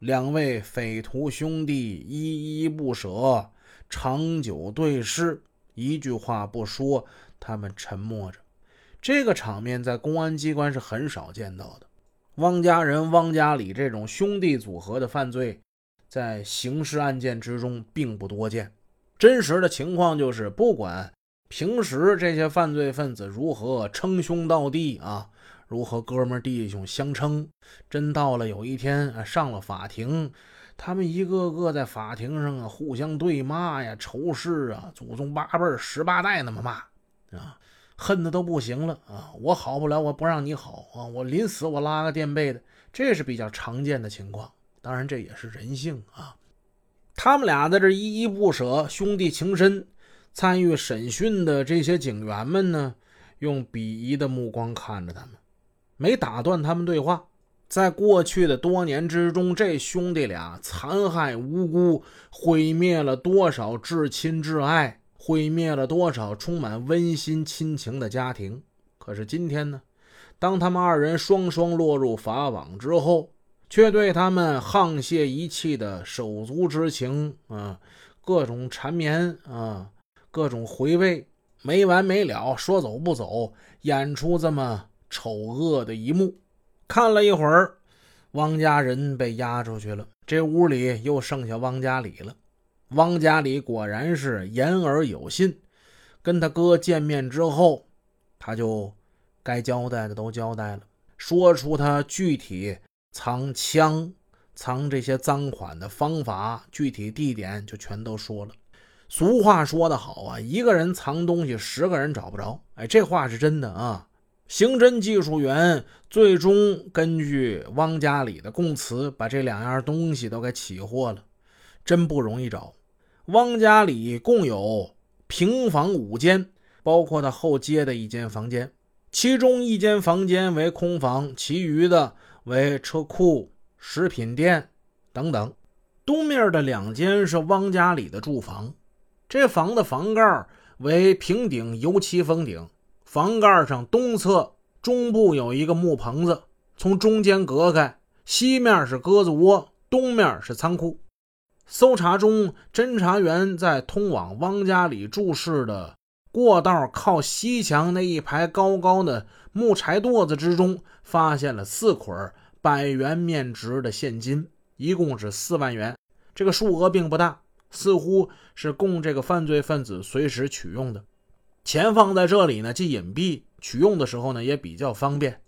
两位匪徒兄弟依依不舍，长久对视，一句话不说，他们沉默着。这个场面在公安机关是很少见到的。汪家人、汪家里这种兄弟组合的犯罪，在刑事案件之中并不多见。真实的情况就是，不管平时这些犯罪分子如何称兄道弟啊。如何哥们弟兄相称？真到了有一天啊，上了法庭，他们一个个在法庭上啊，互相对骂呀，仇视啊，祖宗八辈十八代那么骂啊，恨的都不行了啊！我好不了，我不让你好啊！我临死我拉个垫背的，这是比较常见的情况。当然这也是人性啊。他们俩在这依依不舍，兄弟情深。参与审讯的这些警员们呢，用鄙夷的目光看着他们。没打断他们对话，在过去的多年之中，这兄弟俩残害无辜，毁灭了多少至亲至爱，毁灭了多少充满温馨亲情的家庭。可是今天呢，当他们二人双双落入法网之后，却对他们沆瀣一气的手足之情啊，各种缠绵啊，各种回味，没完没了，说走不走，演出这么。丑恶的一幕，看了一会儿，汪家人被押出去了。这屋里又剩下汪家里了。汪家里果然是言而有信，跟他哥见面之后，他就该交代的都交代了，说出他具体藏枪、藏这些赃款的方法、具体地点，就全都说了。俗话说得好啊，一个人藏东西，十个人找不着。哎，这话是真的啊。刑侦技术员最终根据汪家里的供词，把这两样东西都给起获了，真不容易找。汪家里共有平房五间，包括他后街的一间房间，其中一间房间为空房，其余的为车库、食品店等等。东面的两间是汪家里的住房，这房的房盖为平顶油漆封顶。房盖上东侧中部有一个木棚子，从中间隔开，西面是鸽子窝，东面是仓库。搜查中，侦查员在通往汪家里住室的过道靠西墙那一排高高的木柴垛子之中，发现了四捆百元面值的现金，一共是四万元。这个数额并不大，似乎是供这个犯罪分子随时取用的。钱放在这里呢，既隐蔽，取用的时候呢也比较方便。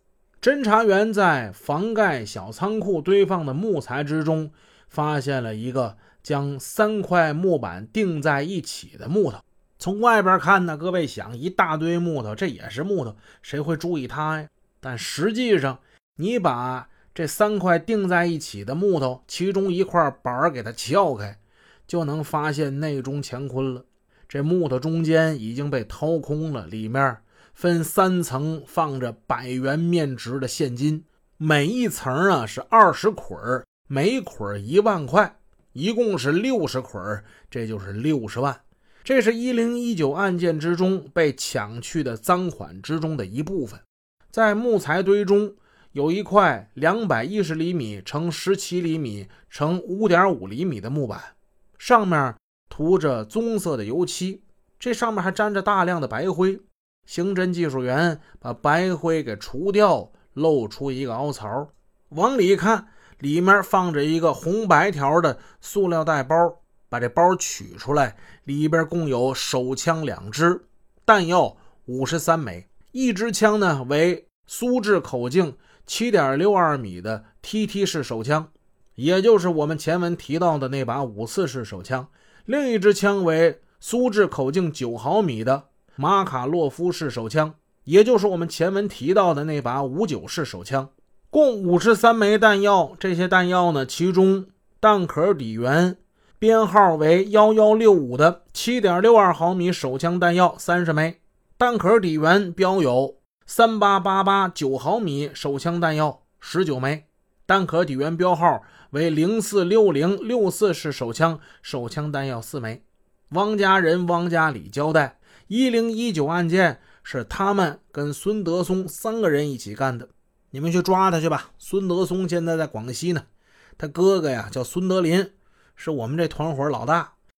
侦查员在房盖小仓库堆放的木材之中，发现了一个将三块木板钉在一起的木头。从外边看呢，各位想，一大堆木头，这也是木头，谁会注意它呀？但实际上，你把这三块钉在一起的木头，其中一块板给它撬开，就能发现内中乾坤了。这木头中间已经被掏空了，里面分三层放着百元面值的现金，每一层啊是二十捆每捆一万块，一共是六十捆这就是六十万。这是一零一九案件之中被抢去的赃款之中的一部分。在木材堆中有一块两百一十厘米乘十七厘米乘五点五厘米的木板，上面。涂着棕色的油漆，这上面还沾着大量的白灰。刑侦技术员把白灰给除掉，露出一个凹槽，往里看，里面放着一个红白条的塑料袋包。把这包取出来，里边共有手枪两支，弹药五十三枚。一支枪呢为苏制口径七点六二米的 TT 式手枪，也就是我们前文提到的那把五四式手枪。另一支枪为苏制口径九毫米的马卡洛夫式手枪，也就是我们前文提到的那把五九式手枪，共五十三枚弹药。这些弹药呢，其中弹壳底缘编号为幺幺六五的七点六二毫米手枪弹药三十枚，弹壳底缘标有三八八八九毫米手枪弹药十九枚，弹壳底缘标号。为零四六零六四式手枪，手枪弹药四枚。汪家人汪家里交代，一零一九案件是他们跟孙德松三个人一起干的，你们去抓他去吧。孙德松现在在广西呢，他哥哥呀叫孙德林，是我们这团伙老大。